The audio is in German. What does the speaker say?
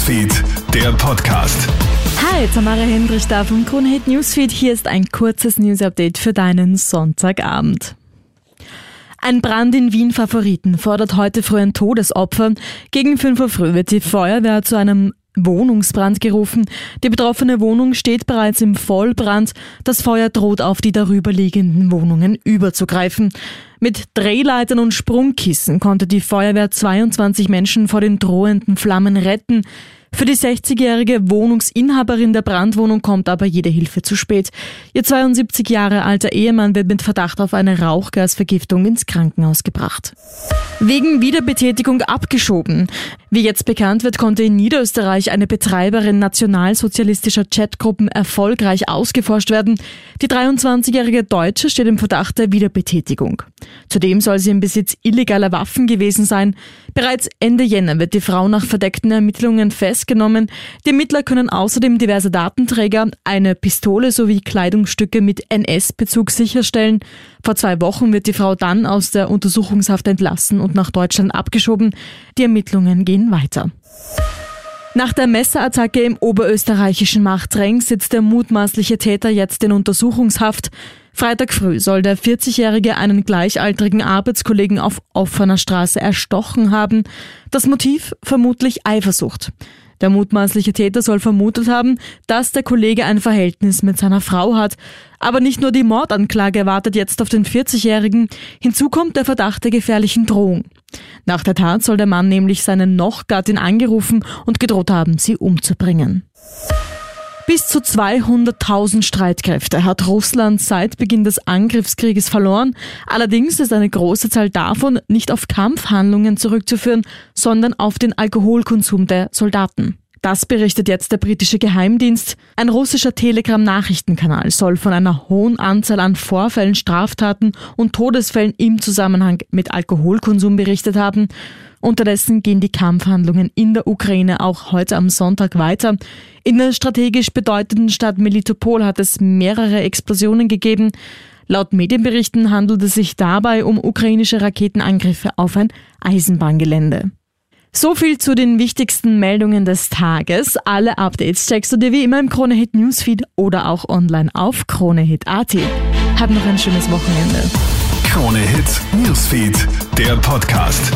Newsfeed, der Podcast. Hi, Tamara Hendrich da vom Kronehit Newsfeed. Hier ist ein kurzes News-Update für deinen Sonntagabend. Ein Brand in Wien Favoriten fordert heute früh ein Todesopfer. Gegen 5 Uhr früh wird die Feuerwehr zu einem Wohnungsbrand gerufen. Die betroffene Wohnung steht bereits im Vollbrand. Das Feuer droht auf die darüberliegenden Wohnungen überzugreifen. Mit Drehleitern und Sprungkissen konnte die Feuerwehr 22 Menschen vor den drohenden Flammen retten. Für die 60-jährige Wohnungsinhaberin der Brandwohnung kommt aber jede Hilfe zu spät. Ihr 72 Jahre alter Ehemann wird mit Verdacht auf eine Rauchgasvergiftung ins Krankenhaus gebracht. Wegen Wiederbetätigung abgeschoben. Wie jetzt bekannt wird, konnte in Niederösterreich eine Betreiberin nationalsozialistischer Chatgruppen erfolgreich ausgeforscht werden. Die 23-jährige Deutsche steht im Verdacht der Wiederbetätigung. Zudem soll sie im Besitz illegaler Waffen gewesen sein. Bereits Ende Jänner wird die Frau nach verdeckten Ermittlungen festgenommen. Die Ermittler können außerdem diverse Datenträger, eine Pistole sowie Kleidungsstücke mit NS-Bezug sicherstellen. Vor zwei Wochen wird die Frau dann aus der Untersuchungshaft entlassen und nach Deutschland abgeschoben. Die Ermittlungen gehen weiter. Nach der Messerattacke im oberösterreichischen Machtring sitzt der mutmaßliche Täter jetzt in Untersuchungshaft. Freitag früh soll der 40-Jährige einen gleichaltrigen Arbeitskollegen auf offener Straße erstochen haben. Das Motiv vermutlich Eifersucht. Der mutmaßliche Täter soll vermutet haben, dass der Kollege ein Verhältnis mit seiner Frau hat. Aber nicht nur die Mordanklage wartet jetzt auf den 40-Jährigen. Hinzu kommt der Verdacht der gefährlichen Drohung. Nach der Tat soll der Mann nämlich seine Nochgattin angerufen und gedroht haben, sie umzubringen. Bis zu 200.000 Streitkräfte hat Russland seit Beginn des Angriffskrieges verloren. Allerdings ist eine große Zahl davon nicht auf Kampfhandlungen zurückzuführen, sondern auf den Alkoholkonsum der Soldaten. Das berichtet jetzt der britische Geheimdienst. Ein russischer Telegram-Nachrichtenkanal soll von einer hohen Anzahl an Vorfällen, Straftaten und Todesfällen im Zusammenhang mit Alkoholkonsum berichtet haben. Unterdessen gehen die Kampfhandlungen in der Ukraine auch heute am Sonntag weiter. In der strategisch bedeutenden Stadt Melitopol hat es mehrere Explosionen gegeben. Laut Medienberichten handelt es sich dabei um ukrainische Raketenangriffe auf ein Eisenbahngelände. So viel zu den wichtigsten Meldungen des Tages. Alle Updates checkst du dir wie immer im Kronehit Newsfeed oder auch online auf kronehit.at. Hab noch ein schönes Wochenende. Krone Hits, Newsfeed, der Podcast.